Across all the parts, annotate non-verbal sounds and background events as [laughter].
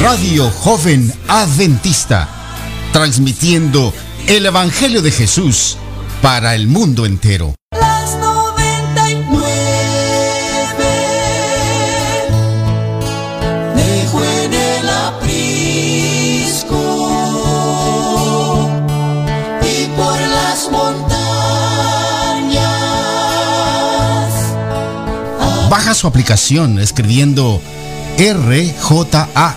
Radio Joven Adventista. Transmitiendo el Evangelio de Jesús para el mundo entero. las 99 dejo en el aprisco y por las montañas Baja su aplicación escribiendo RJA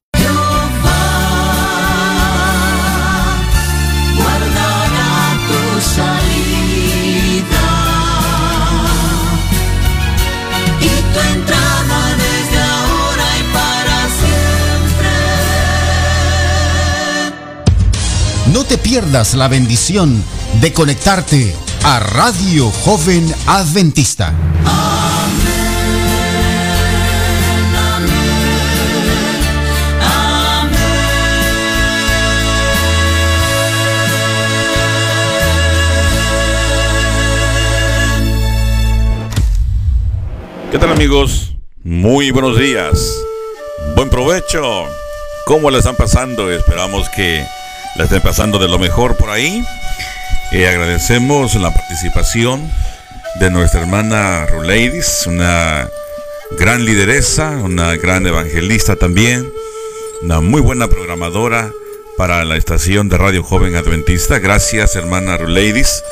No te pierdas la bendición de conectarte a Radio Joven Adventista. ¿Qué tal amigos? Muy buenos días. Buen provecho. ¿Cómo la están pasando? Esperamos que la estén pasando de lo mejor por ahí. Eh, agradecemos la participación de nuestra hermana Ruleidis, una gran lideresa, una gran evangelista también, una muy buena programadora para la estación de Radio Joven Adventista. Gracias hermana Ruleidis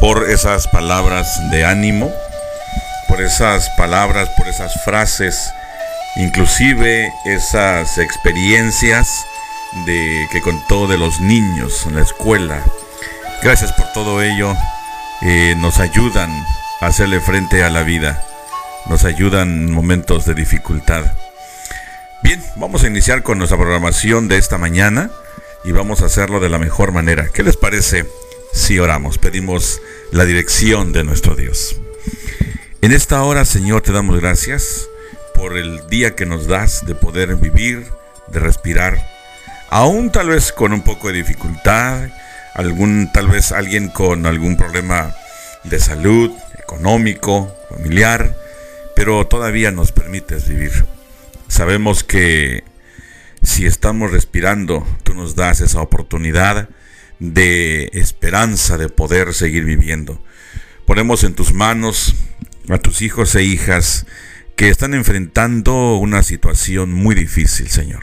por esas palabras de ánimo por esas palabras, por esas frases, inclusive esas experiencias de que contó de los niños en la escuela. Gracias por todo ello. eh, nos ayudan a hacerle frente a la vida. Nos ayudan en momentos de dificultad. Bien, vamos a iniciar con nuestra programación de esta mañana y vamos a hacerlo de la mejor manera. ¿Qué les parece si oramos? Pedimos la dirección de nuestro Dios. En esta hora, Señor, te damos gracias por el día que nos das de poder vivir, de respirar, aún tal vez con un poco de dificultad, algún tal vez alguien con algún problema de salud, económico, familiar, pero todavía nos permites vivir. Sabemos que si estamos respirando, tú nos das esa oportunidad de esperanza de poder seguir viviendo. Ponemos en tus manos a tus hijos e hijas que están enfrentando una situación muy difícil, Señor.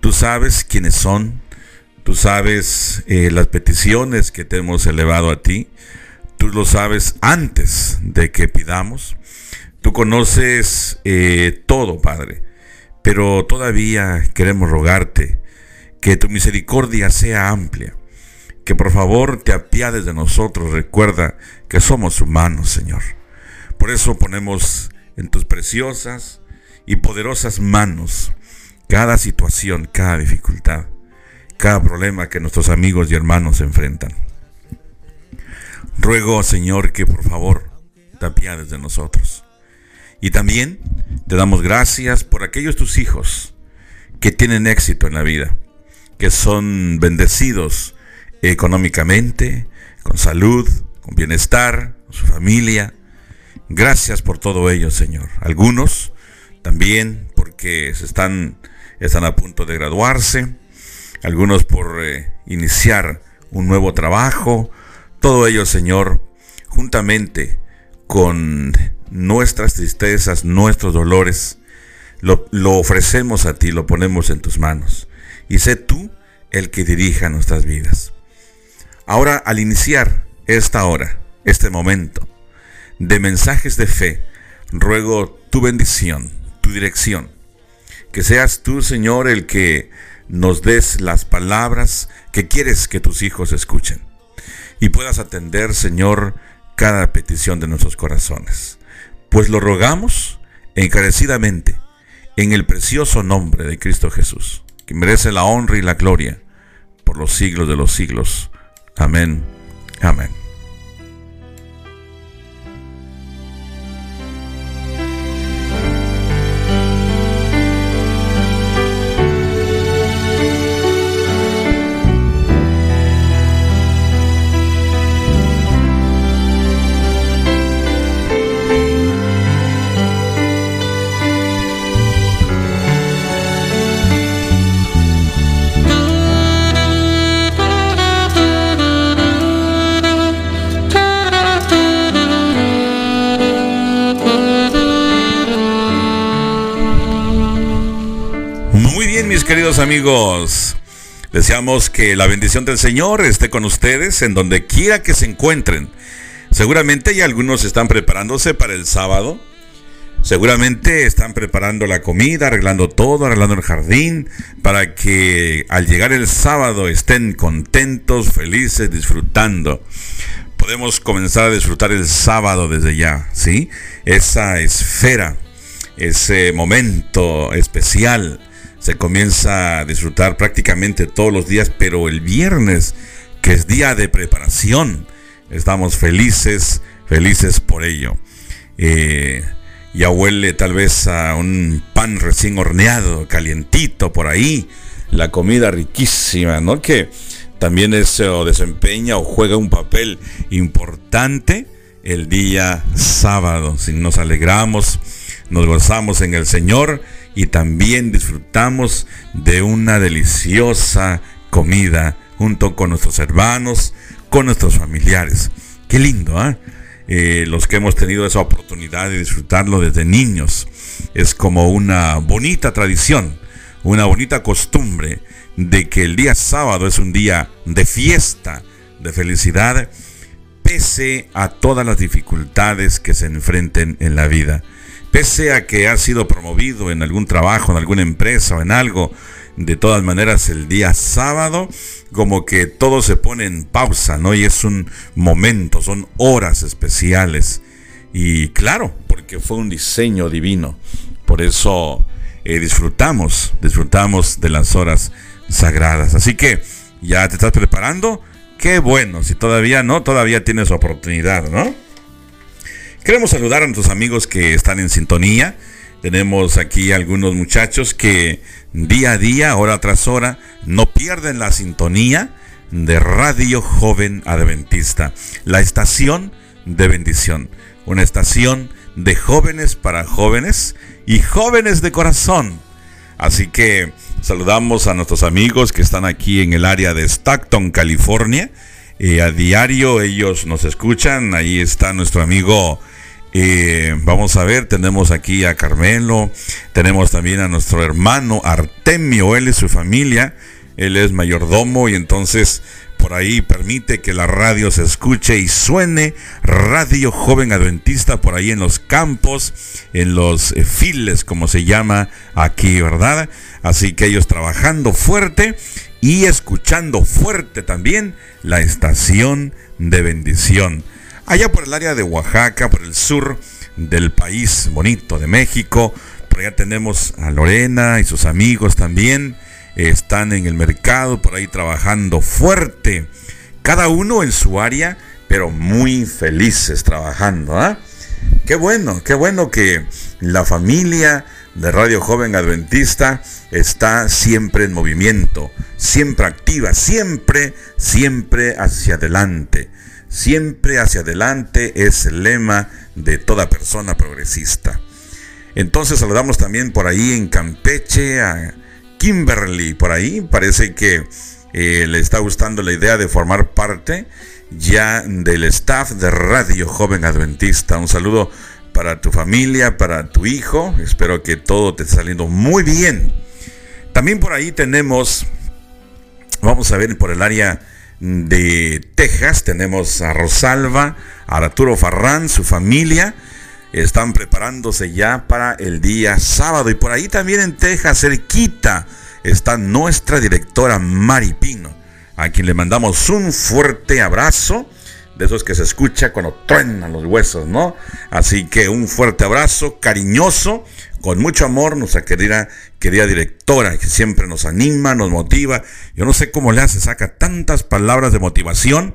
Tú sabes quiénes son, tú sabes eh, las peticiones que te hemos elevado a ti, tú lo sabes antes de que pidamos, tú conoces eh, todo, Padre, pero todavía queremos rogarte que tu misericordia sea amplia, que por favor te apiades de nosotros, recuerda que somos humanos, Señor. Por eso ponemos en tus preciosas y poderosas manos cada situación, cada dificultad, cada problema que nuestros amigos y hermanos enfrentan. Ruego, Señor, que por favor te apiades de nosotros. Y también te damos gracias por aquellos tus hijos que tienen éxito en la vida, que son bendecidos económicamente, con salud, con bienestar, con su familia. Gracias por todo ello, Señor. Algunos también porque se están, están a punto de graduarse, algunos por eh, iniciar un nuevo trabajo. Todo ello, Señor, juntamente con nuestras tristezas, nuestros dolores, lo, lo ofrecemos a ti, lo ponemos en tus manos. Y sé tú el que dirija nuestras vidas. Ahora, al iniciar esta hora, este momento de mensajes de fe, ruego tu bendición, tu dirección. Que seas tú, Señor, el que nos des las palabras que quieres que tus hijos escuchen. y puedas atender, Señor, cada petición de nuestros corazones. Pues lo rogamos encarecidamente en el precioso nombre de Cristo Jesús, que merece la honra y la gloria por los siglos de los siglos. Amén. Amén. Queridos amigos. Deseamos que la bendición del Señor esté con ustedes en donde quiera que se encuentren. Seguramente ya algunos están preparándose para el sábado. Seguramente están preparando la comida, arreglando todo, arreglando el jardín, para que al llegar el sábado estén contentos, felices, disfrutando. Podemos comenzar a disfrutar el sábado desde ya, ¿sí? Esa esfera, ese momento especial se comienza a disfrutar prácticamente todos los días, pero el viernes, que es día de preparación, estamos felices, felices por ello. Eh, ya huele tal vez a un pan recién horneado, calientito por ahí, la comida riquísima, ¿no? Que también eso desempeña o juega un papel importante el día sábado. Si nos alegramos, nos gozamos en el Señor y también disfrutamos de una deliciosa comida junto con nuestros hermanos, con nuestros familiares. Qué lindo, ¿ah? Eh, los que hemos tenido esa oportunidad de disfrutarlo desde niños. Es como una bonita tradición, una bonita costumbre de que el día sábado es un día de fiesta, de felicidad, pese a todas las dificultades que se enfrenten en la vida. Pese a que ha sido promovido en algún trabajo, en alguna empresa o en algo, de todas maneras el día sábado como que todo se pone en pausa, ¿no? Y es un momento, son horas especiales. Y claro, porque fue un diseño divino. Por eso eh, disfrutamos, disfrutamos de las horas sagradas. Así que ya te estás preparando. Qué bueno, si todavía no, todavía tienes oportunidad, ¿no? Queremos saludar a nuestros amigos que están en sintonía. Tenemos aquí algunos muchachos que día a día, hora tras hora, no pierden la sintonía de Radio Joven Adventista, la estación de bendición, una estación de jóvenes para jóvenes y jóvenes de corazón. Así que saludamos a nuestros amigos que están aquí en el área de Stockton, California. Eh, a diario ellos nos escuchan. Ahí está nuestro amigo eh, vamos a ver, tenemos aquí a Carmelo, tenemos también a nuestro hermano Artemio, él y su familia, él es mayordomo y entonces por ahí permite que la radio se escuche y suene Radio Joven Adventista por ahí en los campos, en los eh, files como se llama aquí, ¿verdad? Así que ellos trabajando fuerte y escuchando fuerte también la estación de bendición allá por el área de Oaxaca, por el sur del país bonito de México. Por allá tenemos a Lorena y sus amigos también. Están en el mercado, por ahí trabajando fuerte. Cada uno en su área, pero muy felices trabajando. ¿ah? Qué bueno, qué bueno que la familia de Radio Joven Adventista está siempre en movimiento, siempre activa, siempre, siempre hacia adelante. Siempre hacia adelante es el lema de toda persona progresista. Entonces saludamos también por ahí en Campeche a Kimberly, por ahí parece que eh, le está gustando la idea de formar parte ya del staff de Radio Joven Adventista. Un saludo para tu familia, para tu hijo. Espero que todo te esté saliendo muy bien. También por ahí tenemos, vamos a ver por el área de Texas. Tenemos a Rosalba, a Arturo Farrán, su familia. Están preparándose ya para el día sábado. Y por ahí también en Texas, cerquita, está nuestra directora Mari Pino. a quien le mandamos un fuerte abrazo de esos que se escucha cuando truenan los huesos, ¿no? Así que un fuerte abrazo, cariñoso, con mucho amor, nuestra querida, querida directora, que siempre nos anima, nos motiva. Yo no sé cómo le hace, saca tantas palabras de motivación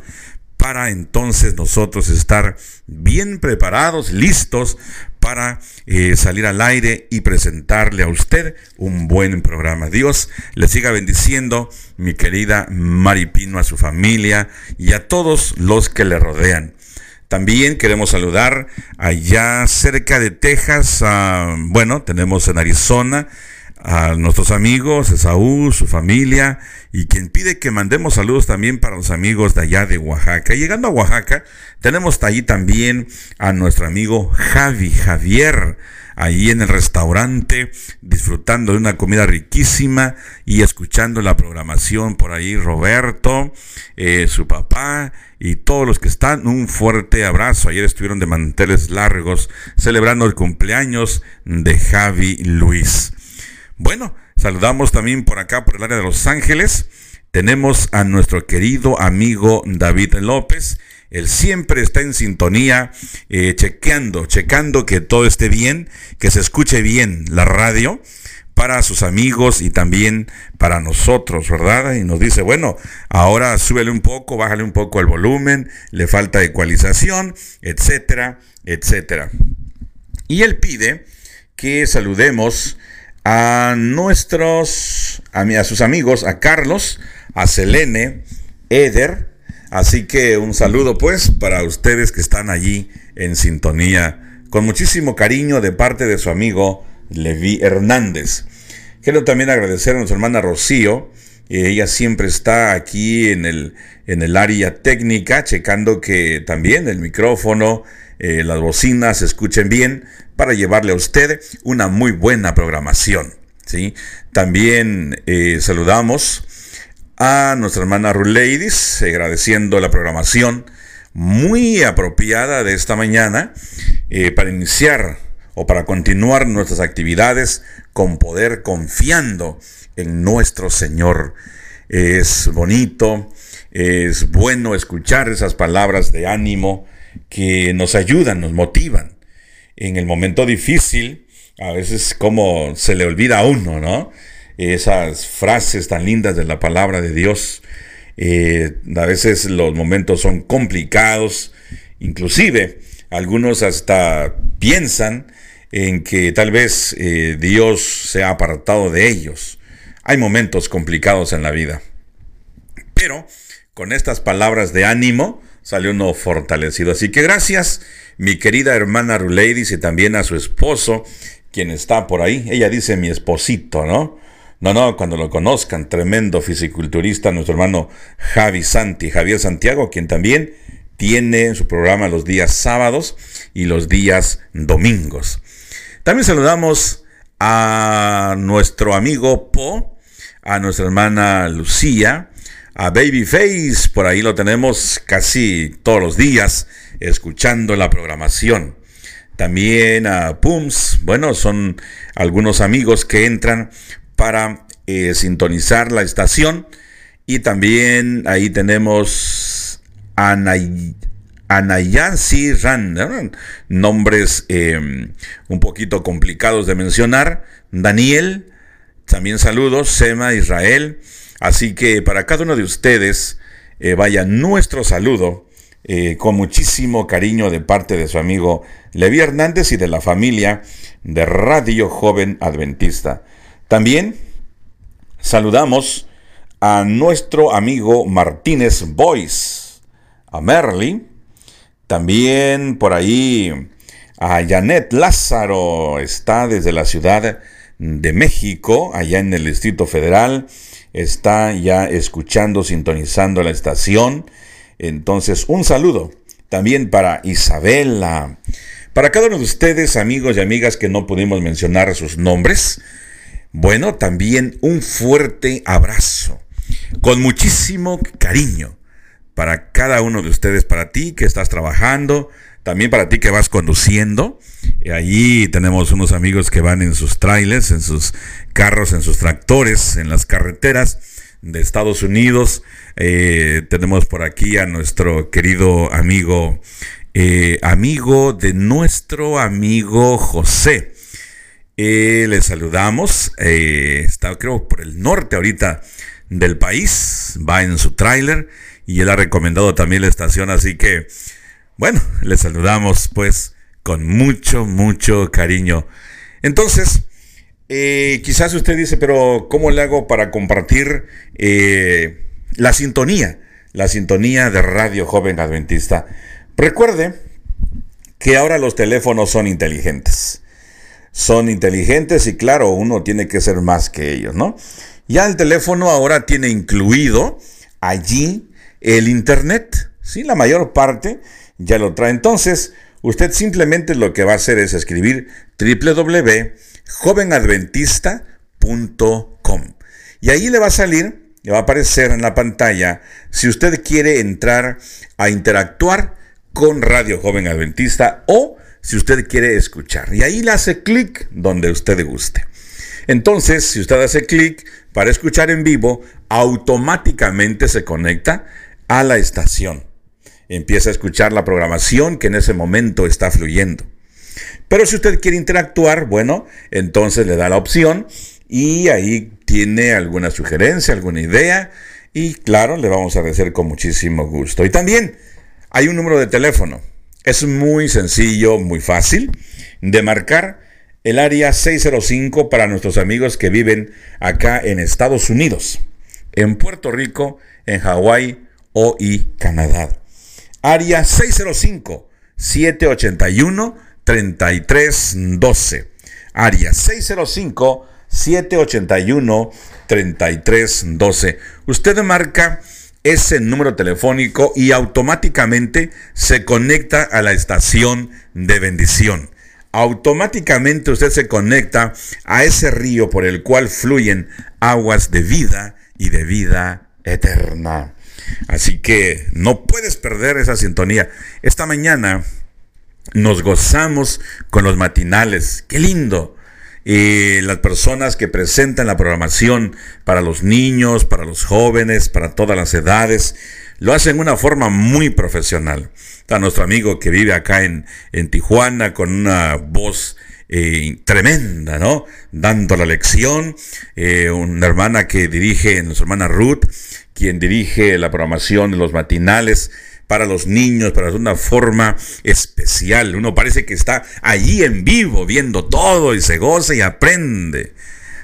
para entonces nosotros estar bien preparados, listos para eh, salir al aire y presentarle a usted un buen programa. Dios le siga bendiciendo, mi querida Maripino, a su familia y a todos los que le rodean. También queremos saludar allá cerca de Texas, bueno, tenemos en Arizona a nuestros amigos, Esaú, su familia, y quien pide que mandemos saludos también para los amigos de allá de Oaxaca. llegando a Oaxaca, tenemos allí también a nuestro amigo Javi, Javier, allí en el restaurante, disfrutando de una comida riquísima y escuchando la programación por ahí, Roberto, eh, su papá y todos los que están, un fuerte abrazo. Ayer estuvieron de manteles largos celebrando el cumpleaños de Javi Luis. Bueno, saludamos también por acá, por el área de Los Ángeles. Tenemos a nuestro querido amigo David López. Él siempre está en sintonía, eh, chequeando, checando que todo esté bien, que se escuche bien la radio para sus amigos y también para nosotros, ¿verdad? Y nos dice, bueno, ahora súbele un poco, bájale un poco el volumen, le falta ecualización, etcétera, etcétera. Y él pide que saludemos a nuestros, a, sus amigos, a Carlos, a Selene, Eder. Así que un saludo pues para ustedes que están allí en sintonía, con muchísimo cariño de parte de su amigo Levi Hernández. Quiero también agradecer a nuestra hermana Rocío, ella siempre está aquí en el, en el área técnica, checando que también el micrófono, eh, las bocinas se escuchen bien para llevarle a usted una muy buena programación. ¿sí? También eh, saludamos a nuestra hermana Ladies, agradeciendo la programación muy apropiada de esta mañana eh, para iniciar o para continuar nuestras actividades con poder confiando en nuestro Señor. Es bonito, es bueno escuchar esas palabras de ánimo que nos ayudan, nos motivan en el momento difícil, a veces como se le olvida a uno, ¿no? Esas frases tan lindas de la palabra de Dios. Eh, a veces los momentos son complicados, inclusive algunos hasta piensan en que tal vez eh, Dios se ha apartado de ellos. Hay momentos complicados en la vida. Pero con estas palabras de ánimo salió uno fortalecido. Así que gracias mi querida hermana Ruleidis y también a su esposo, quien está por ahí. Ella dice mi esposito, ¿no? No, no, cuando lo conozcan, tremendo fisiculturista, nuestro hermano Javi Santi, Javier Santiago, quien también tiene su programa los días sábados y los días domingos. También saludamos a nuestro amigo Po, a nuestra hermana Lucía, a Babyface, por ahí lo tenemos casi todos los días escuchando la programación. También a Pums, bueno, son algunos amigos que entran para eh, sintonizar la estación. Y también ahí tenemos Anay, Anayansi Ran, nombres em, un poquito complicados de mencionar. Daniel, también saludos, Sema, Israel. Así que para cada uno de ustedes, eh, vaya nuestro saludo eh, con muchísimo cariño de parte de su amigo Levi Hernández y de la familia de Radio Joven Adventista. También saludamos a nuestro amigo Martínez Boyce, a Merly, también por ahí a Janet Lázaro, está desde la ciudad de México, allá en el Distrito Federal, está ya escuchando, sintonizando la estación. Entonces, un saludo también para Isabela, para cada uno de ustedes, amigos y amigas que no pudimos mencionar sus nombres. Bueno, también un fuerte abrazo, con muchísimo cariño para cada uno de ustedes, para ti que estás trabajando, también para ti que vas conduciendo. Allí tenemos unos amigos que van en sus trailers, en sus carros, en sus tractores, en las carreteras de Estados Unidos. Eh, tenemos por aquí a nuestro querido amigo, eh, amigo de nuestro amigo José. Eh, le saludamos. está creo por el norte ahorita del país. Va en su tráiler y él ha recomendado también la estación. Así que, bueno, le saludamos pues con mucho, mucho cariño. Entonces, eh, quizás usted dice, pero ¿cómo le hago para compartir eh, la sintonía? La sintonía de Radio Joven Adventista. Recuerde que ahora los teléfonos son inteligentes. Son inteligentes y claro, uno tiene que ser más que ellos, ¿no? Ya el teléfono ahora tiene incluido allí el Internet. Sí, la mayor parte ya lo trae. Entonces, usted simplemente lo que va a hacer es escribir www.jovenadventista.com. Y ahí le va a salir, le va a aparecer en la pantalla, si usted quiere entrar a interactuar con Radio Joven Adventista o si usted quiere escuchar. Y ahí le hace clic donde usted guste. Entonces, si usted hace clic para escuchar en vivo, automáticamente se conecta a la estación. Empieza a escuchar la programación que en ese momento está fluyendo. Pero si usted quiere interactuar, bueno, entonces le da la opción y ahí tiene alguna sugerencia, alguna idea y claro, le vamos a agradecer con muchísimo gusto. Y también hay un número de teléfono. Es muy sencillo, muy fácil de marcar el área 605 para nuestros amigos que viven acá en Estados Unidos, en Puerto Rico, en Hawái o y Canadá. Área 605 781 3312. Área 605 781 3312. Usted marca ese número telefónico y automáticamente se conecta a la estación de bendición automáticamente usted se conecta a ese río por el cual fluyen aguas de vida y de vida eterna. Así que no puedes perder esa sintonía. Esta mañana nos gozamos con los matinales. Qué lindo. Y las personas que presentan la programación para los niños, para los jóvenes, para todas las edades, lo hacen de una forma muy profesional. Está nuestro amigo que vive acá en, en Tijuana con una voz eh, tremenda, ¿no? Dando la lección. Eh, una hermana que dirige, nuestra hermana Ruth, quien dirige la programación de los matinales para los niños, para una forma especial. Uno parece que está allí en vivo, viendo todo y se goza y aprende.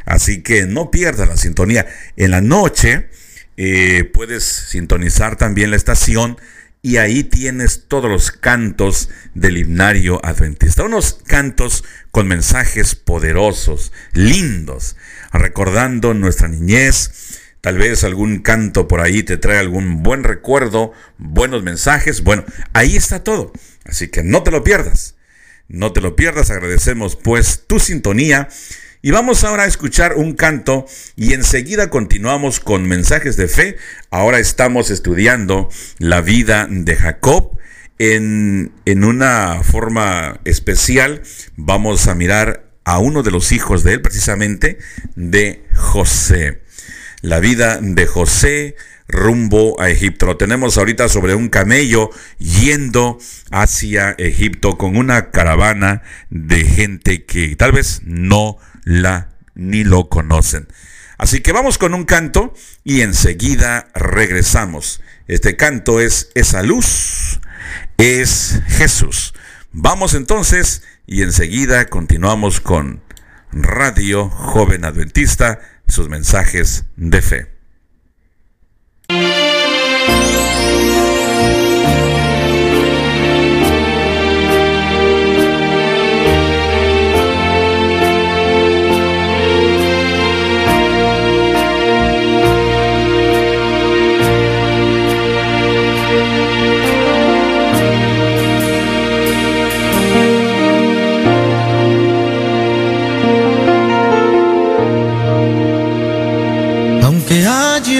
Así que no pierda la sintonía. En la noche eh, puedes sintonizar también la estación y ahí tienes todos los cantos del himnario adventista. Unos cantos con mensajes poderosos, lindos, recordando nuestra niñez. Tal vez algún canto por ahí te trae algún buen recuerdo, buenos mensajes. Bueno, ahí está todo. Así que no te lo pierdas. No te lo pierdas. Agradecemos pues tu sintonía y vamos ahora a escuchar un canto y enseguida continuamos con mensajes de fe. Ahora estamos estudiando la vida de Jacob. En, en una forma especial vamos a mirar a uno de los hijos de él, precisamente de José. La vida de José rumbo a Egipto. Lo tenemos ahorita sobre un camello yendo hacia Egipto con una caravana de gente que tal vez no la ni lo conocen. Así que vamos con un canto y enseguida regresamos. Este canto es Esa luz, es Jesús. Vamos entonces y enseguida continuamos con Radio Joven Adventista, sus mensajes de fe.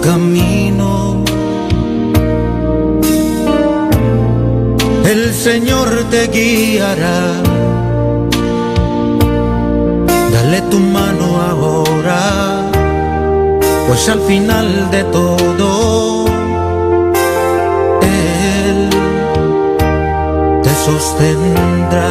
camino, el Señor te guiará. Dale tu mano ahora, pues al final de todo, Él te sostendrá.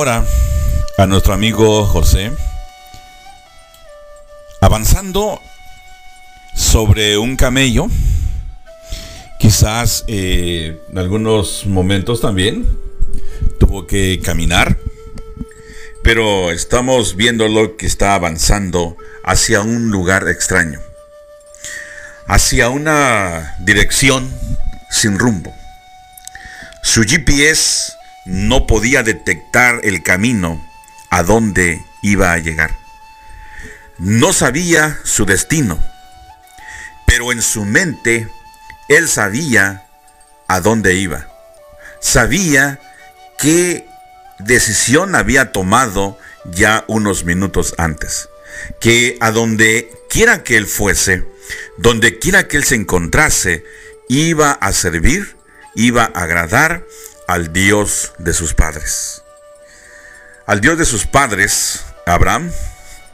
Ahora a nuestro amigo José avanzando sobre un camello. Quizás eh, en algunos momentos también tuvo que caminar. Pero estamos viéndolo que está avanzando hacia un lugar extraño hacia una dirección sin rumbo. Su GPS no podía detectar el camino a donde iba a llegar. No sabía su destino, pero en su mente él sabía a dónde iba. Sabía qué decisión había tomado ya unos minutos antes. Que a donde quiera que él fuese, donde quiera que él se encontrase, iba a servir, iba a agradar al Dios de sus padres. Al Dios de sus padres, Abraham,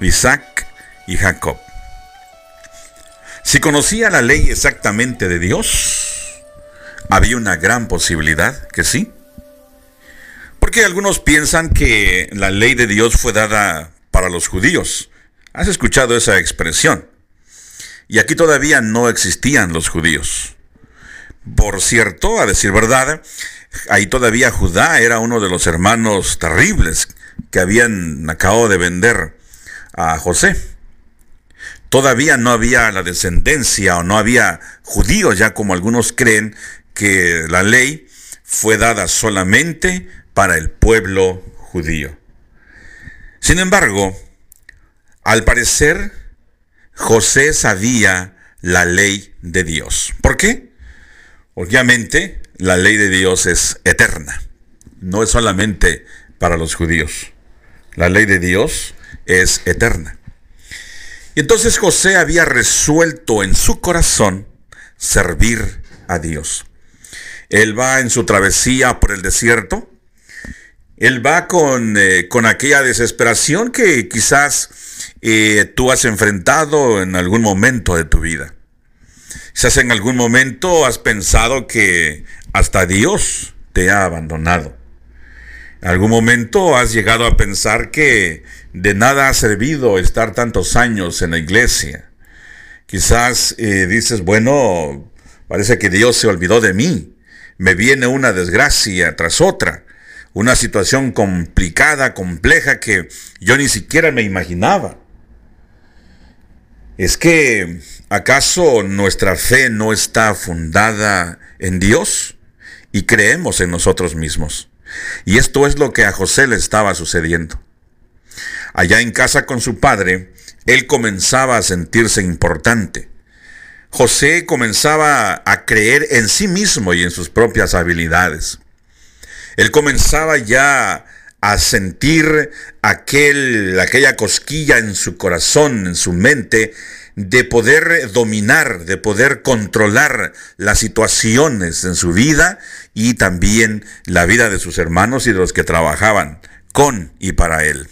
Isaac y Jacob. Si conocía la ley exactamente de Dios, había una gran posibilidad que sí. Porque algunos piensan que la ley de Dios fue dada para los judíos. ¿Has escuchado esa expresión? Y aquí todavía no existían los judíos. Por cierto, a decir verdad, ahí todavía Judá era uno de los hermanos terribles que habían acabado de vender a José. Todavía no había la descendencia o no había judíos, ya como algunos creen que la ley fue dada solamente para el pueblo judío. Sin embargo, al parecer, José sabía la ley de Dios. ¿Por qué? Obviamente, la ley de Dios es eterna. No es solamente para los judíos. La ley de Dios es eterna. Y entonces José había resuelto en su corazón servir a Dios. Él va en su travesía por el desierto. Él va con, eh, con aquella desesperación que quizás eh, tú has enfrentado en algún momento de tu vida. Quizás en algún momento has pensado que hasta Dios te ha abandonado. En algún momento has llegado a pensar que de nada ha servido estar tantos años en la iglesia. Quizás eh, dices, bueno, parece que Dios se olvidó de mí. Me viene una desgracia tras otra. Una situación complicada, compleja que yo ni siquiera me imaginaba. ¿Es que acaso nuestra fe no está fundada en Dios y creemos en nosotros mismos? Y esto es lo que a José le estaba sucediendo. Allá en casa con su padre, él comenzaba a sentirse importante. José comenzaba a creer en sí mismo y en sus propias habilidades. Él comenzaba ya a sentir aquel, aquella cosquilla en su corazón, en su mente, de poder dominar, de poder controlar las situaciones en su vida y también la vida de sus hermanos y de los que trabajaban con y para él.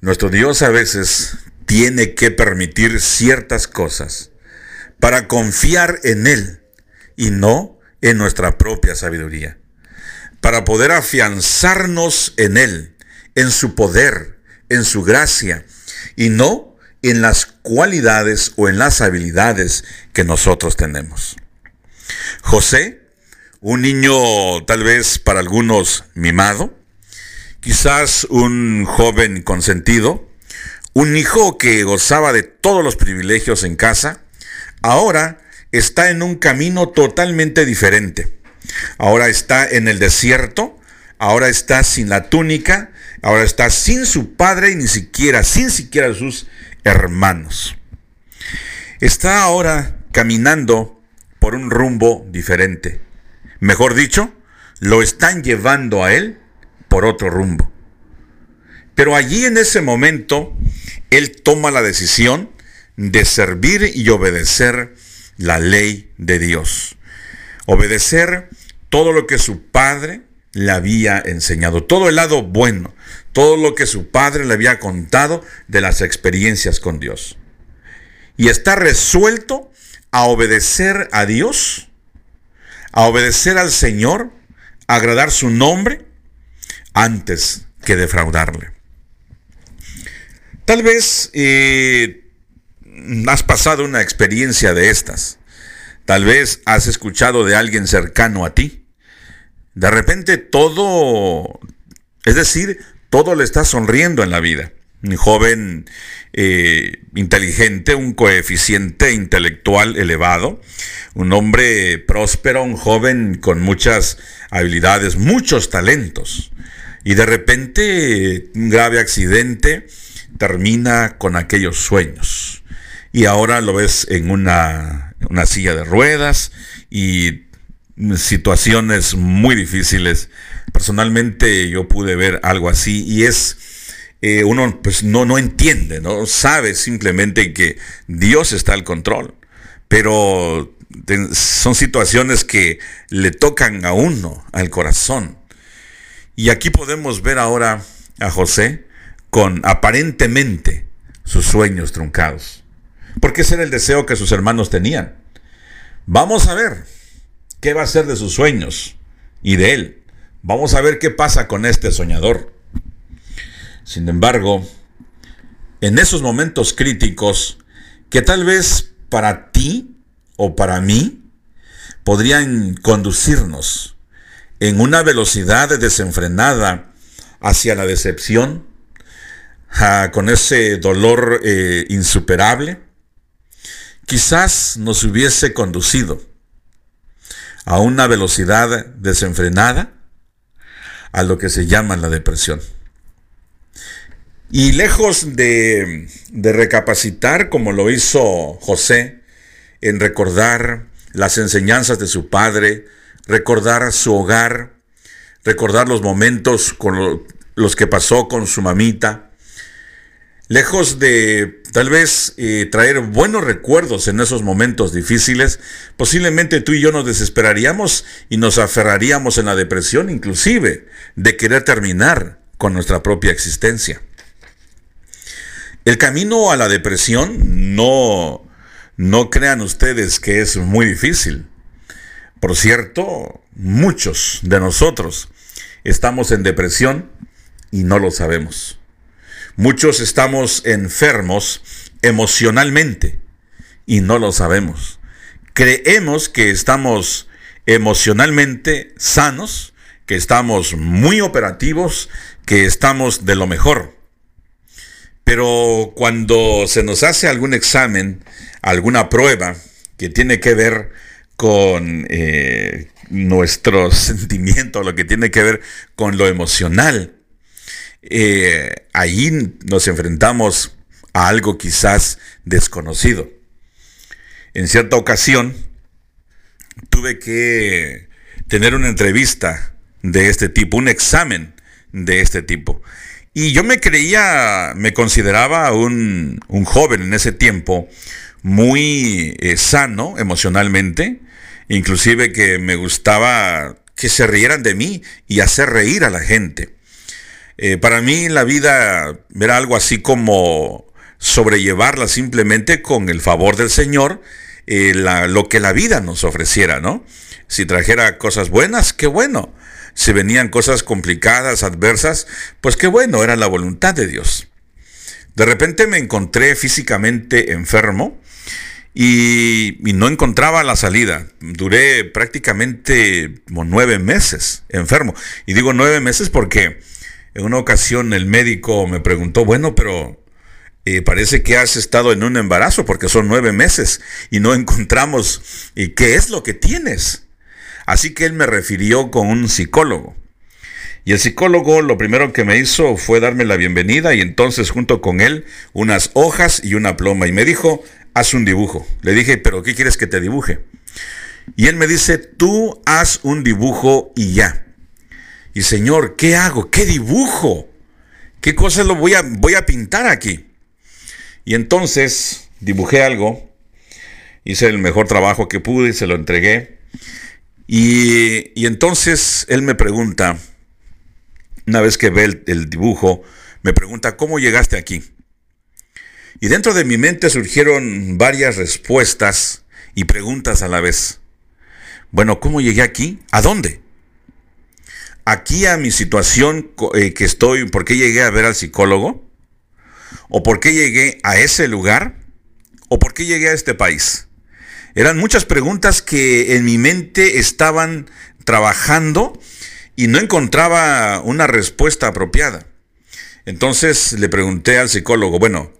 Nuestro Dios a veces tiene que permitir ciertas cosas para confiar en Él y no en nuestra propia sabiduría, para poder afianzarnos en Él, en su poder, en su gracia, y no en las cualidades o en las habilidades que nosotros tenemos. José, un niño tal vez para algunos mimado, quizás un joven consentido, un hijo que gozaba de todos los privilegios en casa, ahora está en un camino totalmente diferente. Ahora está en el desierto, ahora está sin la túnica, ahora está sin su padre y ni siquiera, sin siquiera sus hermanos. Está ahora caminando por un rumbo diferente. Mejor dicho, lo están llevando a él por otro rumbo. Pero allí en ese momento, él toma la decisión de servir y obedecer la ley de Dios. Obedecer todo lo que su padre le había enseñado, todo el lado bueno, todo lo que su padre le había contado de las experiencias con Dios. Y está resuelto a obedecer a Dios, a obedecer al Señor, a agradar su nombre, antes que defraudarle. Tal vez eh, has pasado una experiencia de estas. Tal vez has escuchado de alguien cercano a ti. De repente todo, es decir, todo le está sonriendo en la vida. Un joven eh, inteligente, un coeficiente intelectual elevado, un hombre próspero, un joven con muchas habilidades, muchos talentos. Y de repente un grave accidente termina con aquellos sueños. Y ahora lo ves en una, una silla de ruedas y situaciones muy difíciles Personalmente yo pude ver algo así y es, eh, uno pues no, no entiende, no sabe simplemente que Dios está al control, pero son situaciones que le tocan a uno, al corazón. Y aquí podemos ver ahora a José con aparentemente sus sueños truncados. Porque ese era el deseo que sus hermanos tenían. Vamos a ver qué va a ser de sus sueños y de él. Vamos a ver qué pasa con este soñador. Sin embargo, en esos momentos críticos que tal vez para ti o para mí podrían conducirnos en una velocidad desenfrenada hacia la decepción, con ese dolor eh, insuperable, quizás nos hubiese conducido a una velocidad desenfrenada a lo que se llama la depresión. Y lejos de, recapacitar como lo hizo José en recordar las enseñanzas de su padre, recordar su hogar, recordar los momentos con los que pasó con su mamita, lejos de tal vez eh, traer buenos recuerdos en esos momentos difíciles, posiblemente tú y yo nos desesperaríamos y nos aferraríamos en la depresión inclusive de querer terminar con nuestra propia existencia. El camino a la depresión no, no crean ustedes que es muy difícil. Por cierto, muchos de nosotros estamos en depresión y no lo sabemos. Muchos estamos enfermos emocionalmente y no lo sabemos. Creemos que estamos emocionalmente sanos, que estamos muy operativos, que estamos de lo mejor. Pero cuando se nos hace algún examen, alguna prueba que tiene que ver con eh, nuestros [laughs] sentimientos, lo que tiene que ver con lo emocional, eh, ahí nos enfrentamos a algo quizás desconocido. En cierta ocasión tuve que tener una entrevista de este tipo, un examen de este tipo. Y yo me creía, me consideraba un, joven en ese tiempo, muy eh, sano emocionalmente, inclusive que me gustaba que se rieran de mí y hacer reír a la gente. Eh, para mí la vida era algo así como sobrellevarla simplemente con el favor del Señor, eh, lo que la vida nos ofreciera, ¿no? Si trajera cosas buenas, qué bueno si venían cosas complicadas, adversas, pues qué bueno, era la voluntad de Dios. De repente me encontré físicamente enfermo y, no encontraba la salida. Duré prácticamente como nueve meses enfermo. Y digo nueve meses porque en una ocasión el médico me preguntó, bueno, pero eh, parece que has estado en un embarazo porque son nueve meses y no encontramos qué es lo que tienes. Así que él me refirió con un psicólogo. Y el psicólogo lo primero que me hizo fue darme la bienvenida y entonces junto con él unas hojas y una pluma y me dijo, haz un dibujo. Le dije, pero ¿qué quieres que te dibuje? Y él me dice, tú haz un dibujo y ya. Y Señor, ¿qué hago? ¿Qué dibujo? ¿Qué cosas lo voy a, voy a pintar aquí? Y entonces dibujé algo, hice el mejor trabajo que pude y se lo entregué. Y, entonces él me pregunta, una vez que ve el, dibujo, me pregunta, ¿cómo llegaste aquí? Y dentro de mi mente surgieron varias respuestas y preguntas a la vez. Bueno, ¿cómo llegué aquí? ¿A dónde? Aquí a mi situación eh, que estoy, ¿por qué llegué a ver al psicólogo? ¿O por qué llegué a ese lugar? ¿O por qué llegué a este país? Eran muchas preguntas que en mi mente estaban trabajando y no encontraba una respuesta apropiada. Entonces le pregunté al psicólogo, bueno,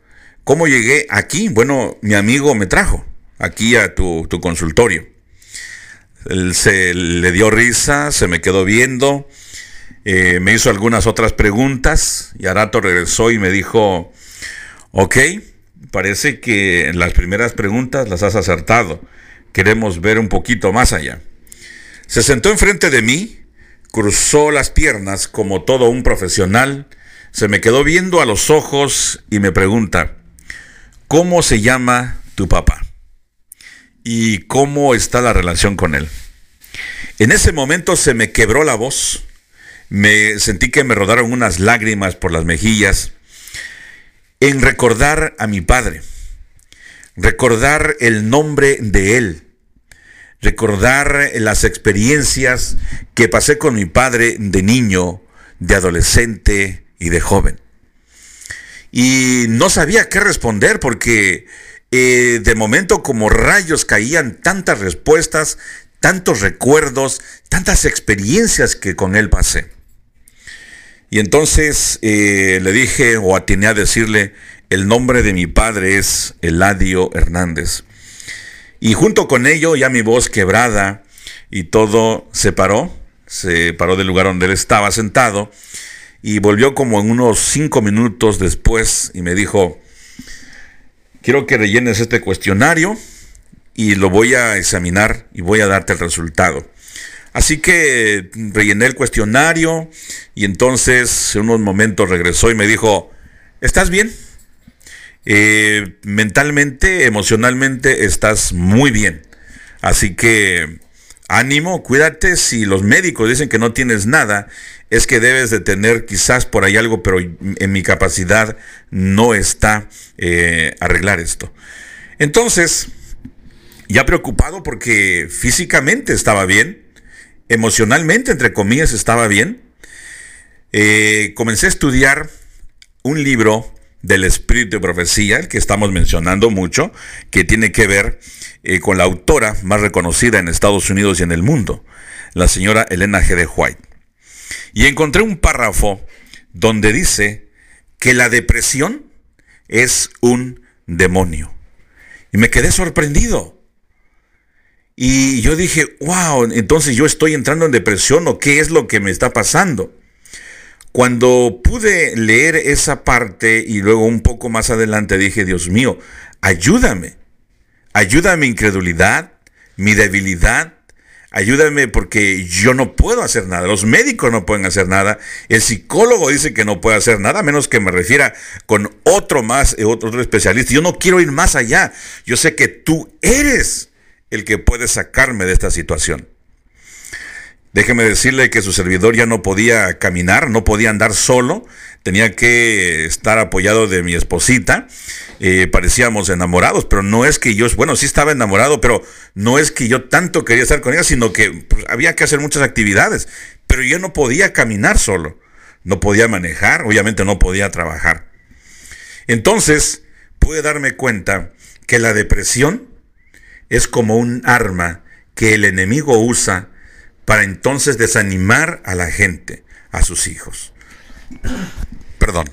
¿cómo llegué aquí? Bueno, mi amigo me trajo aquí a tu, consultorio. Él se le dio risa, se me quedó viendo, eh, me hizo algunas otras preguntas y a rato regresó y me dijo, ok, parece que las primeras preguntas las has acertado. Queremos ver un poquito más allá. Se sentó enfrente de mí, cruzó las piernas como todo un profesional, se me quedó viendo a los ojos y me pregunta, ¿cómo se llama tu papá? ¿Y cómo está la relación con él? En ese momento se me quebró la voz, me sentí que me rodaron unas lágrimas por las mejillas en recordar a mi padre, recordar el nombre de él, recordar las experiencias que pasé con mi padre de niño, de adolescente y de joven. Y no sabía qué responder porque eh, de momento como rayos caían tantas respuestas, tantos recuerdos, tantas experiencias que con él pasé. Y entonces eh, le dije o atiné a decirle, el nombre de mi padre es Eladio Hernández. Y junto con ello ya mi voz quebrada y todo se paró, se paró del lugar donde él estaba sentado y volvió como en unos cinco minutos después y me dijo, quiero que rellenes este cuestionario y lo voy a examinar y voy a darte el resultado. Así que rellené el cuestionario y entonces en unos momentos regresó y me dijo, ¿estás bien? Eh, mentalmente, emocionalmente estás muy bien. Así que ánimo, cuídate. Si los médicos dicen que no tienes nada, es que debes de tener quizás por ahí algo, pero en mi capacidad no está eh, arreglar esto. Entonces, ya preocupado porque físicamente estaba bien, emocionalmente, entre comillas, estaba bien, eh, comencé a estudiar un libro del espíritu de profecía, el que estamos mencionando mucho, que tiene que ver eh, con la autora más reconocida en Estados Unidos y en el mundo, la señora Elena G. White. Y encontré un párrafo donde dice que la depresión es un demonio. Y me quedé sorprendido. Y yo dije, wow, entonces yo estoy entrando en depresión o qué es lo que me está pasando. Cuando pude leer esa parte y luego un poco más adelante dije, Dios mío, ayúdame. Ayúdame mi incredulidad, mi debilidad. Ayúdame porque yo no puedo hacer nada. Los médicos no pueden hacer nada. El psicólogo dice que no puede hacer nada, a menos que me refiera con otro más, eh, otro, otro especialista. Yo no quiero ir más allá. Yo sé que tú eres el que puede sacarme de esta situación. Déjeme decirle que su servidor ya no podía caminar, no podía andar solo, tenía que estar apoyado de mi esposita. Eh, parecíamos enamorados, pero no es que yo, bueno, sí estaba enamorado, pero no es que yo tanto quería estar con ella, sino que pues, había que hacer muchas actividades. Pero yo no podía caminar solo, no podía manejar, obviamente no podía trabajar. Entonces pude darme cuenta que la depresión es como un arma que el enemigo usa para entonces desanimar a la gente, a sus hijos. Perdón.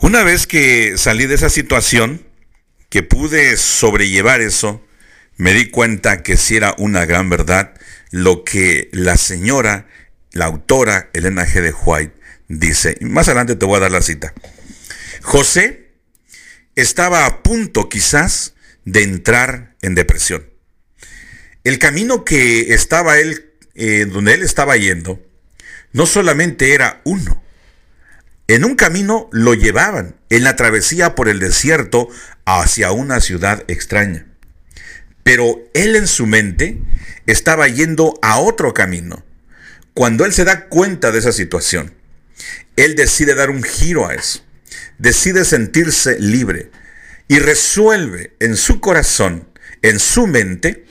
Una vez que salí de esa situación, que pude sobrellevar eso, me di cuenta que si era una gran verdad lo que la señora, la autora Elena G. de White dice. Más adelante te voy a dar la cita. José estaba a punto quizás de entrar en depresión. El camino que estaba él, eh, donde él estaba yendo, no solamente era uno. En un camino lo llevaban en la travesía por el desierto hacia una ciudad extraña. Pero él en su mente estaba yendo a otro camino. Cuando él se da cuenta de esa situación, él decide dar un giro a eso decide sentirse libre y resuelve en su corazón, en su mente,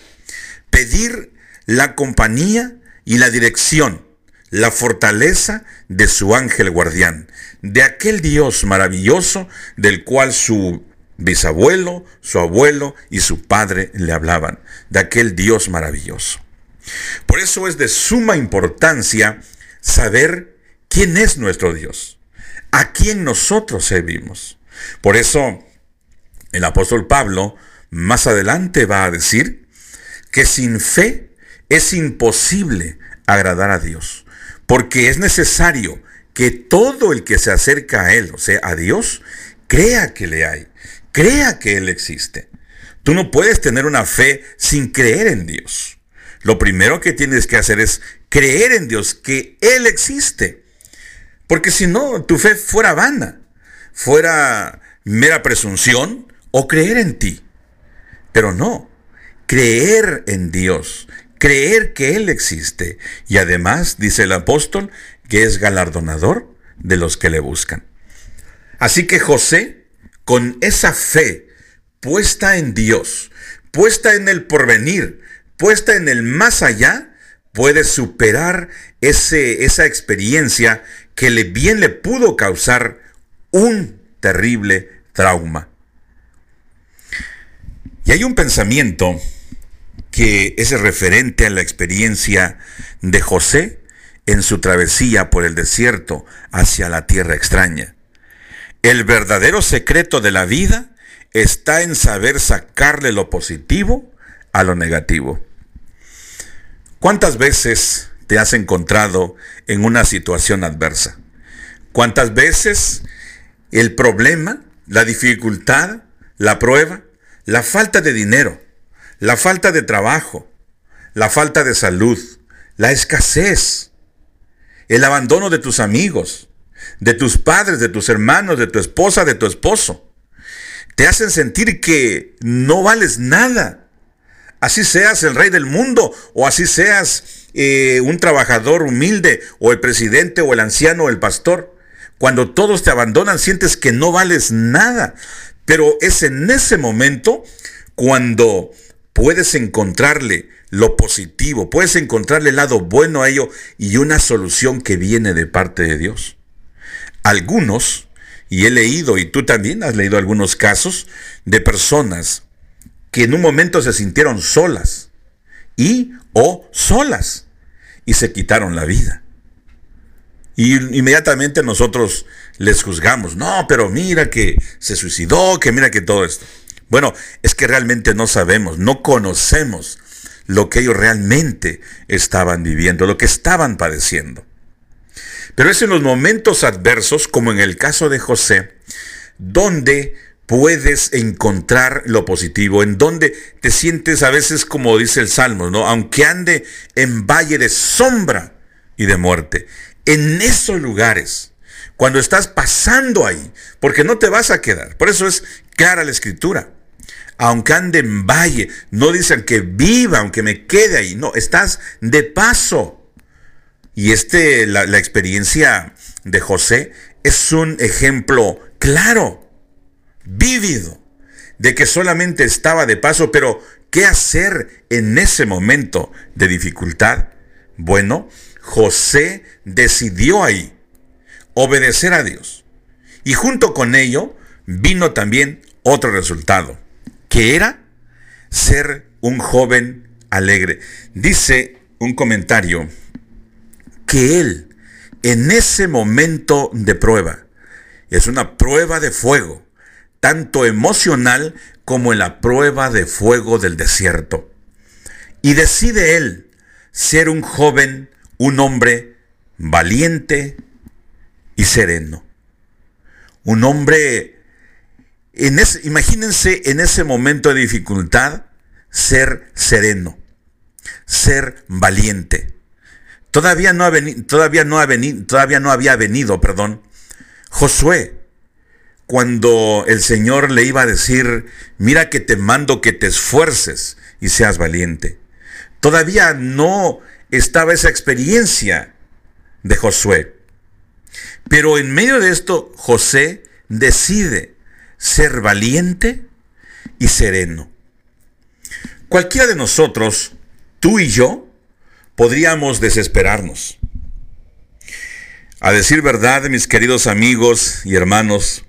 pedir la compañía y la dirección, la fortaleza de su ángel guardián, de aquel Dios maravilloso del cual su bisabuelo, su abuelo y su padre le hablaban, de aquel Dios maravilloso. Por eso es de suma importancia saber quién es nuestro Dios a quien nosotros servimos. Por eso el apóstol Pablo más adelante va a decir que sin fe es imposible agradar a Dios, porque es necesario que todo el que se acerca a Él, o sea, a Dios, crea que le hay, crea que Él existe. Tú no puedes tener una fe sin creer en Dios. Lo primero que tienes que hacer es creer en Dios, que Él existe. Porque si no, tu fe fuera vana, fuera mera presunción o creer en ti. Pero no, creer en Dios, creer que Él existe y además, dice el apóstol, que es galardonador de los que le buscan. Así que José, con esa fe puesta en Dios, puesta en el porvenir, puesta en el más allá, puede superar ese, esa experiencia que le, bien le pudo causar un terrible trauma. Y hay un pensamiento que es referente a la experiencia de José en su travesía por el desierto hacia la tierra extraña. El verdadero secreto de la vida está en saber sacarle lo positivo a lo negativo. ¿Cuántas veces te has encontrado en una situación adversa? ¿Cuántas veces el problema, la dificultad, la prueba, la falta de dinero, la falta de trabajo, la falta de salud, la escasez, el abandono de tus amigos, de tus padres, de tus hermanos, de tu esposa, de tu esposo, te hacen sentir que no vales nada. Así seas el rey del mundo o así seas eh, un trabajador humilde o el presidente o el anciano o el pastor. Cuando todos te abandonan sientes que no vales nada. Pero es en ese momento cuando puedes encontrarle lo positivo, puedes encontrarle el lado bueno a ello y una solución que viene de parte de Dios. Algunos, y he leído, y tú también has leído algunos casos de personas que en un momento se sintieron solas y o solas y se quitaron la vida. Y inmediatamente nosotros les juzgamos, no, pero mira que se suicidó, que mira que todo esto. Bueno, es que realmente no sabemos, no conocemos lo que ellos realmente estaban viviendo, lo que estaban padeciendo. Pero es en los momentos adversos, como en el caso de José, donde puedes encontrar lo positivo, en donde te sientes a veces como dice el Salmo, ¿no? Aunque ande en valle de sombra y de muerte, en esos lugares, cuando estás pasando ahí, porque no te vas a quedar. Por eso es clara la escritura. Aunque ande en valle, no dicen que viva, aunque me quede ahí. No, estás de paso. Y este, la experiencia de José es un ejemplo claro, vívido, de que solamente estaba de paso, pero ¿qué hacer en ese momento de dificultad? Bueno, José decidió ahí obedecer a Dios. Y junto con ello vino también otro resultado, que era ser un joven alegre. Dice un comentario que él, en ese momento de prueba, es una prueba de fuego, tanto emocional como en la prueba de fuego del desierto. Y decide él ser un joven un hombre valiente y sereno. Un hombre, en imagínense en ese momento de dificultad, ser sereno, ser valiente. Todavía no, ha todavía no, ha todavía no había venido, perdón, Josué, cuando el Señor le iba a decir, mira que te mando que te esfuerces y seas valiente. Todavía no estaba esa experiencia de Josué. Pero en medio de esto, José decide ser valiente y sereno. Cualquiera de nosotros, tú y yo, podríamos desesperarnos. A decir verdad, mis queridos amigos y hermanos,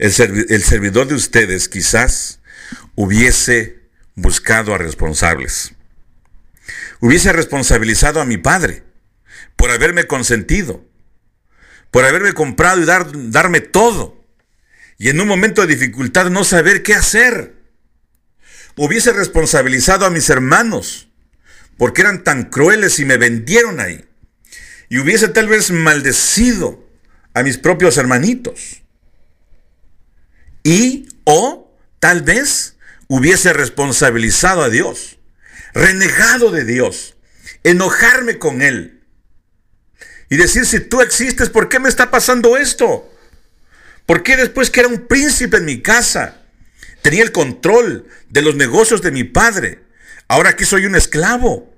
el, servidor de ustedes quizás hubiese buscado a responsables hubiese responsabilizado a mi padre por haberme consentido, por haberme comprado y dar, darme todo, y en un momento de dificultad no saber qué hacer. Hubiese responsabilizado a mis hermanos, porque eran tan crueles y me vendieron ahí. Y hubiese tal vez maldecido a mis propios hermanitos. Y o tal vez hubiese responsabilizado a Dios renegado de Dios, enojarme con Él y decir, si tú existes, ¿por qué me está pasando esto? ¿Por qué después que era un príncipe en mi casa, tenía el control de los negocios de mi padre, ahora aquí soy un esclavo?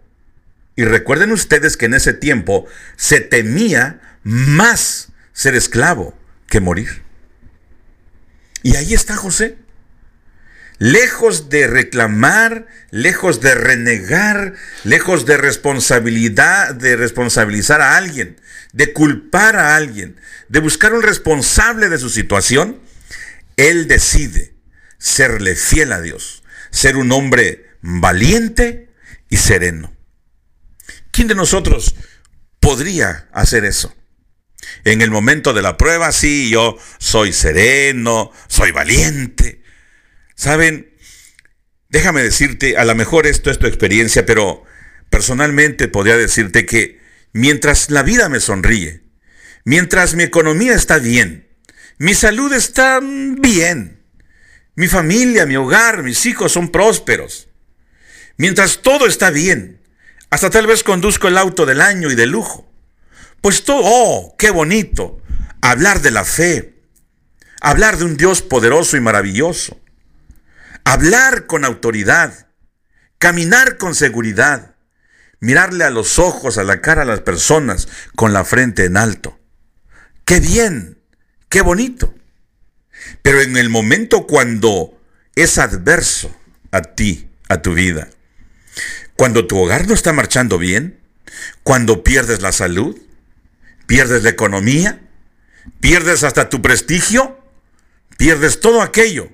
Y recuerden ustedes que en ese tiempo se temía más ser esclavo que morir. Y ahí está José. Lejos de reclamar, lejos de renegar, lejos de responsabilidad, de responsabilizar a alguien, de culpar a alguien, de buscar un responsable de su situación, él decide serle fiel a Dios, ser un hombre valiente y sereno. ¿Quién de nosotros podría hacer eso? En el momento de la prueba, sí, yo soy sereno, soy valiente. Saben, déjame decirte, a lo mejor esto es tu experiencia, pero personalmente podría decirte que mientras la vida me sonríe, mientras mi economía está bien, mi salud está bien, mi familia, mi hogar, mis hijos son prósperos, mientras todo está bien, hasta tal vez conduzco el auto del año y de lujo, pues todo, oh, qué bonito, hablar de la fe, hablar de un Dios poderoso y maravilloso, hablar con autoridad, caminar con seguridad, mirarle a los ojos, a la cara a las personas con la frente en alto. Qué bien, qué bonito. Pero en el momento cuando es adverso a ti, a tu vida, cuando tu hogar no está marchando bien, cuando pierdes la salud, pierdes la economía, pierdes hasta tu prestigio, pierdes todo aquello.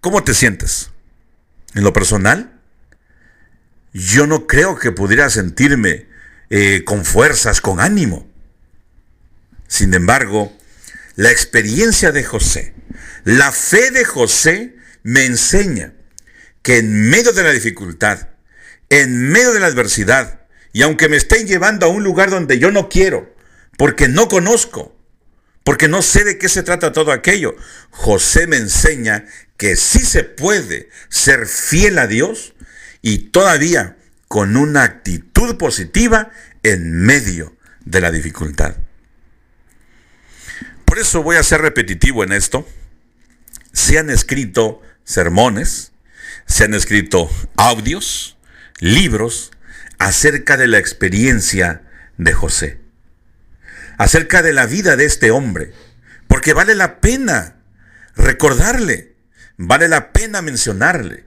¿Cómo te sientes? En lo personal, yo no creo que pudiera sentirme eh, con fuerzas, con ánimo. Sin embargo, la experiencia de José, la fe de José me enseña que en medio de la dificultad, en medio de la adversidad, y aunque me estén llevando a un lugar donde yo no quiero, porque no conozco, porque no sé de qué se trata todo aquello, José me enseña que sí se puede ser fiel a Dios y todavía con una actitud positiva en medio de la dificultad. Por eso voy a ser repetitivo en esto. Se han escrito sermones, se han escrito audios, libros, acerca de la experiencia de José, acerca de la vida de este hombre, porque vale la pena recordarle, vale la pena mencionarle.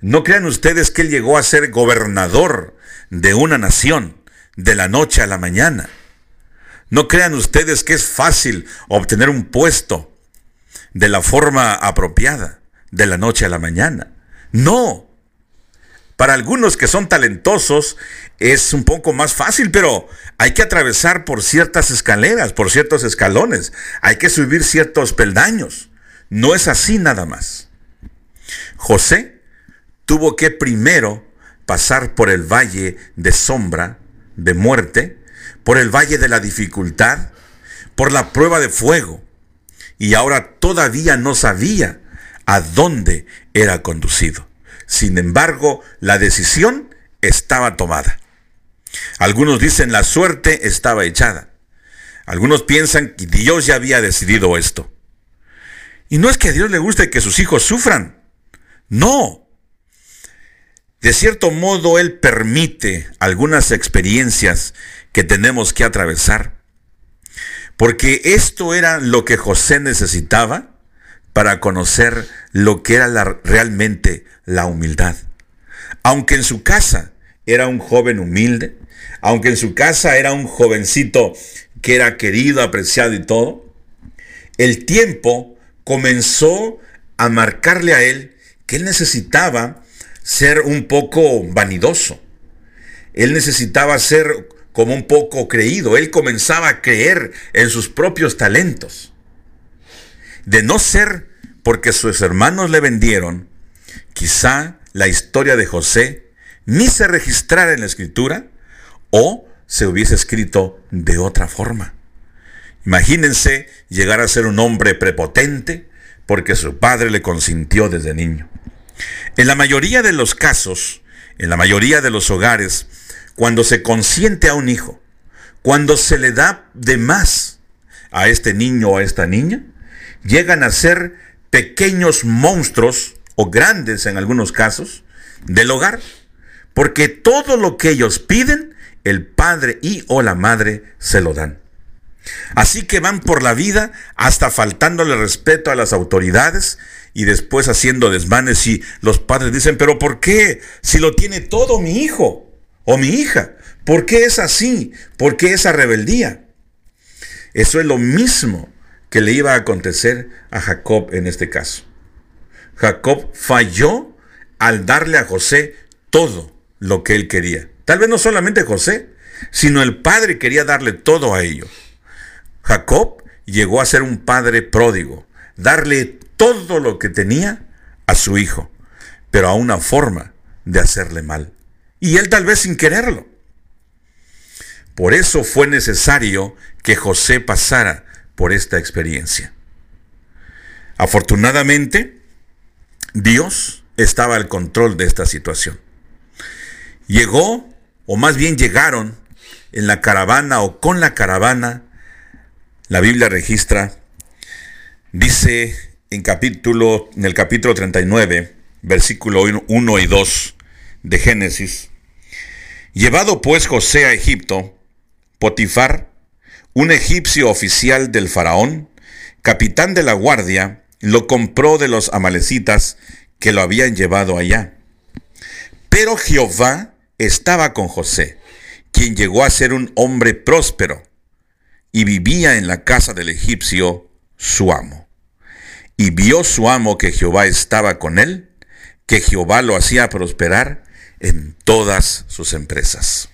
No crean ustedes que él llegó a ser gobernador de una nación de la noche a la mañana. No crean ustedes que es fácil obtener un puesto de la forma apropiada de la noche a la mañana. No, para algunos que son talentosos es un poco más fácil, pero hay que atravesar por ciertas escaleras, por ciertos escalones, hay que subir ciertos peldaños. No es así nada más. José tuvo que primero pasar por el valle de sombra, de muerte, por el valle de la dificultad, por la prueba de fuego, y ahora todavía no sabía a dónde era conducido. Sin embargo, la decisión estaba tomada. Algunos dicen la suerte estaba echada. Algunos piensan que Dios ya había decidido esto. Y no es que a Dios le guste que sus hijos sufran. No. De cierto modo, Él permite algunas experiencias que tenemos que atravesar. Porque esto era lo que José necesitaba para conocer lo que era realmente la humildad. Aunque en su casa era un joven humilde, aunque en su casa era un jovencito que era querido, apreciado y todo, el tiempo comenzó a marcarle a él que él necesitaba ser un poco vanidoso. Él necesitaba ser como un poco creído. Él comenzaba a creer en sus propios talentos. De no ser porque sus hermanos le vendieron, quizá la historia de José ni se registrara en la escritura o se hubiese escrito de otra forma. Imagínense llegar a ser un hombre prepotente porque su padre le consintió desde niño. En la mayoría de los casos, en la mayoría de los hogares, cuando se consiente a un hijo, cuando se le da de más a este niño o a esta niña, llegan a ser pequeños monstruos o grandes en algunos casos del hogar. porque todo lo que ellos piden, el padre y o la madre se lo dan. Así que van por la vida hasta faltándole respeto a las autoridades y después haciendo desmanes y los padres dicen, pero ¿por qué? Si lo tiene todo mi hijo o mi hija, ¿por qué es así? ¿Por qué esa rebeldía? Eso es lo mismo que le iba a acontecer a Jacob en este caso. Jacob falló al darle a José todo lo que él quería. Tal vez no solamente José, sino el padre quería darle todo a ellos. Jacob llegó a ser un padre pródigo, darle todo lo que tenía a su hijo, pero a una forma de hacerle mal. Y él tal vez sin quererlo. Por eso fue necesario que José pasara por esta experiencia. Afortunadamente, Dios estaba al control de esta situación. Llegó, o más bien llegaron, en la caravana o con la caravana la Biblia registra, dice en, capítulo, en el capítulo 39, versículo 1 y 2 de Génesis, Llevado pues José a Egipto, Potifar, un egipcio oficial del faraón, capitán de la guardia, lo compró de los amalecitas que lo habían llevado allá. Pero Jehová estaba con José, quien llegó a ser un hombre próspero y vivía en la casa del egipcio su amo. Y vio su amo que Jehová estaba con él, que Jehová lo hacía prosperar en todas sus empresas.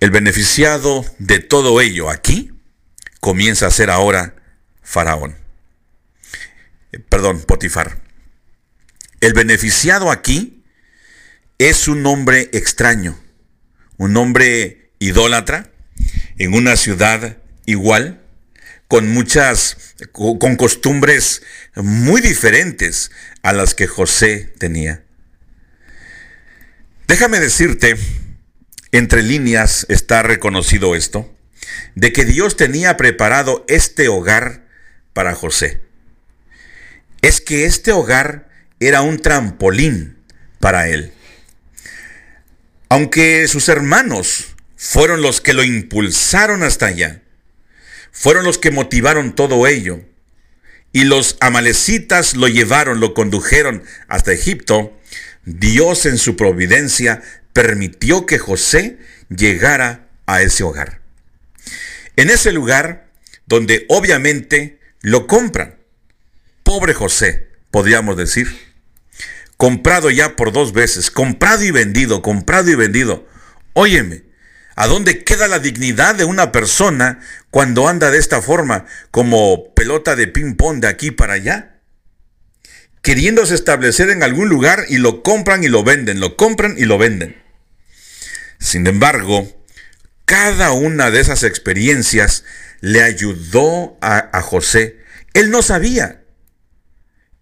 El beneficiado de todo ello aquí comienza a ser ahora Faraón. Eh, perdón, Potifar. El beneficiado aquí es un hombre extraño, un hombre idólatra, en una ciudad igual, con muchas, con costumbres muy diferentes a las que José tenía. Déjame decirte, entre líneas está reconocido esto, de que Dios tenía preparado este hogar para José. Es que este hogar era un trampolín para él. Aunque sus hermanos fueron los que lo impulsaron hasta allá. Fueron los que motivaron todo ello. Y los amalecitas lo llevaron, lo condujeron hasta Egipto. Dios en su providencia permitió que José llegara a ese hogar. En ese lugar donde obviamente lo compran. Pobre José, podríamos decir. Comprado ya por dos veces, comprado y vendido, comprado y vendido. Óyeme, ¿A dónde queda la dignidad de una persona cuando anda de esta forma, como pelota de ping-pong de aquí para allá? Queriéndose establecer en algún lugar y lo compran y lo venden, lo compran y lo venden. Sin embargo, cada una de esas experiencias le ayudó a, a José. Él no sabía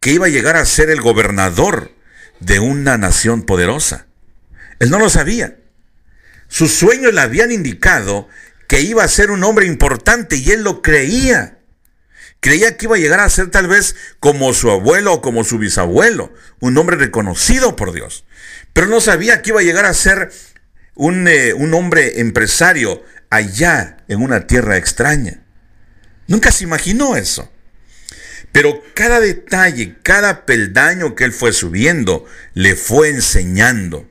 que iba a llegar a ser el gobernador de una nación poderosa. Él no lo sabía. Sus sueños le habían indicado que iba a ser un hombre importante y él lo creía. Creía que iba a llegar a ser tal vez como su abuelo o como su bisabuelo, un hombre reconocido por Dios. Pero no sabía que iba a llegar a ser un, eh, un hombre empresario allá en una tierra extraña. Nunca se imaginó eso. Pero cada detalle, cada peldaño que él fue subiendo, le fue enseñando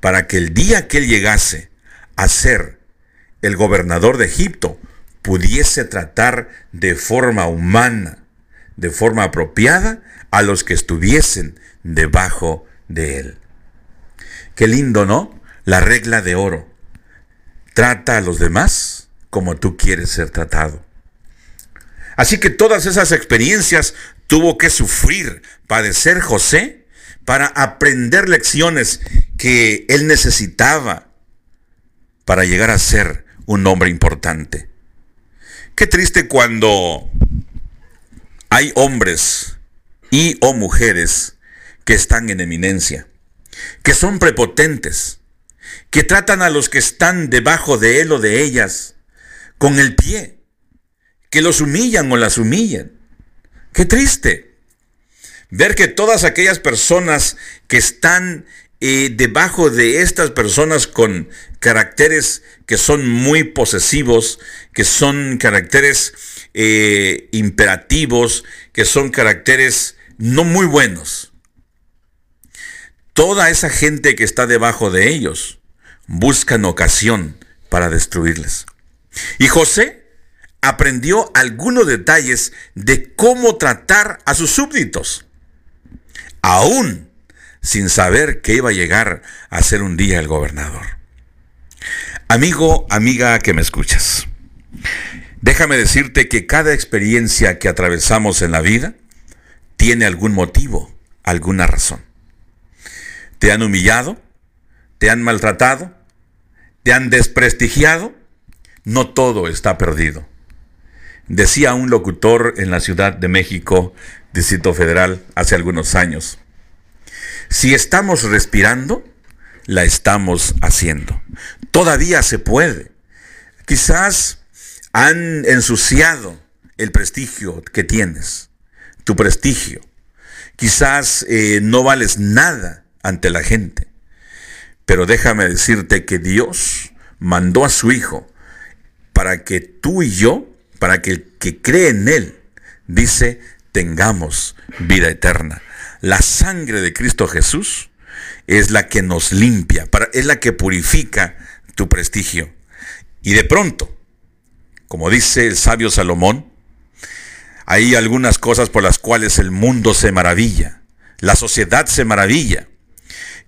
para que el día que él llegase a ser el gobernador de Egipto, pudiese tratar de forma humana, de forma apropiada, a los que estuviesen debajo de él. Qué lindo, ¿no? La regla de oro. Trata a los demás como tú quieres ser tratado. Así que todas esas experiencias tuvo que sufrir, padecer José para aprender lecciones que él necesitaba para llegar a ser un hombre importante. Qué triste cuando hay hombres y o mujeres que están en eminencia, que son prepotentes, que tratan a los que están debajo de él o de ellas con el pie, que los humillan o las humillan. Qué triste ver que todas aquellas personas que están eh, debajo de estas personas con caracteres que son muy posesivos, que son caracteres eh, imperativos, que son caracteres no muy buenos. Toda esa gente que está debajo de ellos buscan ocasión para destruirles. Y José aprendió algunos detalles de cómo tratar a sus súbditos, aún sin saber que iba a llegar a ser un día el gobernador. Amigo, amiga que me escuchas, déjame decirte que cada experiencia que atravesamos en la vida tiene algún motivo, alguna razón. ¿Te han humillado? ¿Te han maltratado? ¿Te han desprestigiado? No todo está perdido. Decía un locutor en la Ciudad de México, Distrito Federal, hace algunos años, si estamos respirando, la estamos haciendo. Todavía se puede. Quizás han ensuciado el prestigio que tienes, tu prestigio. Quizás eh, no vales nada ante la gente. Pero déjame decirte que Dios mandó a su Hijo para que tú y yo para que el que cree en Él, dice, tengamos vida eterna. La sangre de Cristo Jesús es la que nos limpia, es la que purifica tu prestigio. Y de pronto, como dice el sabio Salomón, hay algunas cosas por las cuales el mundo se maravilla, la sociedad se maravilla,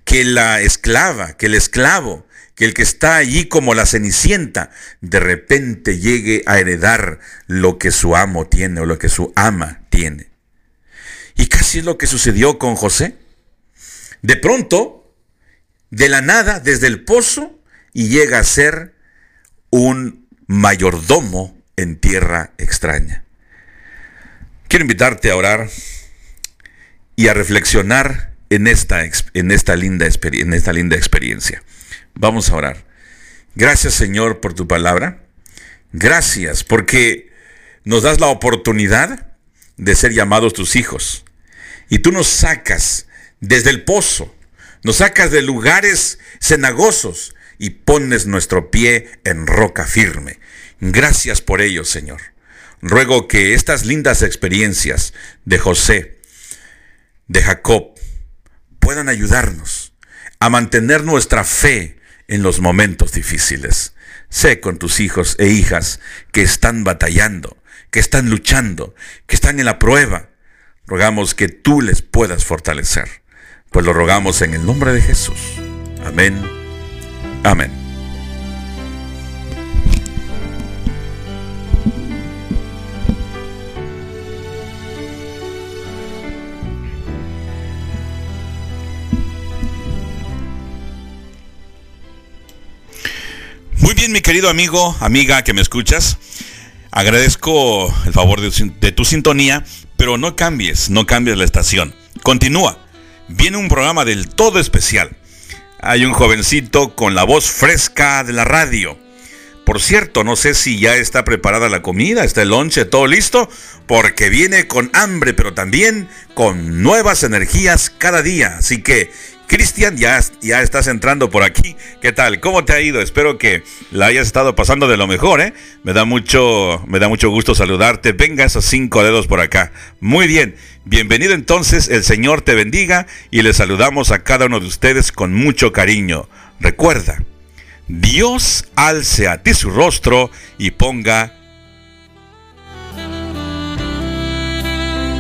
que la esclava, que el esclavo que el que está allí como la cenicienta de repente llegue a heredar lo que su amo tiene o lo que su ama tiene. Y casi es lo que sucedió con José. De pronto, de la nada, desde el pozo, y llega a ser un mayordomo en tierra extraña. Quiero invitarte a orar y a reflexionar en esta, en esta, linda, en esta linda experiencia. Vamos a orar. Gracias Señor por tu palabra. Gracias porque nos das la oportunidad de ser llamados tus hijos. Y tú nos sacas desde el pozo, nos sacas de lugares cenagosos y pones nuestro pie en roca firme. Gracias por ello, Señor. Ruego que estas lindas experiencias de José, de Jacob, puedan ayudarnos a mantener nuestra fe en los momentos difíciles. Sé con tus hijos e hijas que están batallando, que están luchando, que están en la prueba. Rogamos que tú les puedas fortalecer. Pues lo rogamos en el nombre de Jesús. Amén. Amén. Muy bien, mi querido amigo, amiga que me escuchas. Agradezco el favor de, tu sintonía, pero no cambies, no cambies la estación. Continúa. Viene un programa del todo especial. Hay un jovencito con la voz fresca de la radio. Por cierto, no sé si ya está preparada la comida, está el lonche, todo listo, porque viene con hambre, pero también con nuevas energías cada día. Así que Cristian, ya, ya estás entrando por aquí. ¿Qué tal? ¿Cómo te ha ido? Espero que la hayas estado pasando de lo mejor, ¿eh? Me da mucho, me da mucho gusto saludarte. Venga esos cinco dedos por acá. Muy bien. Bienvenido entonces, el Señor te bendiga y le saludamos a cada uno de ustedes con mucho cariño. Recuerda, Dios alce a ti su rostro y ponga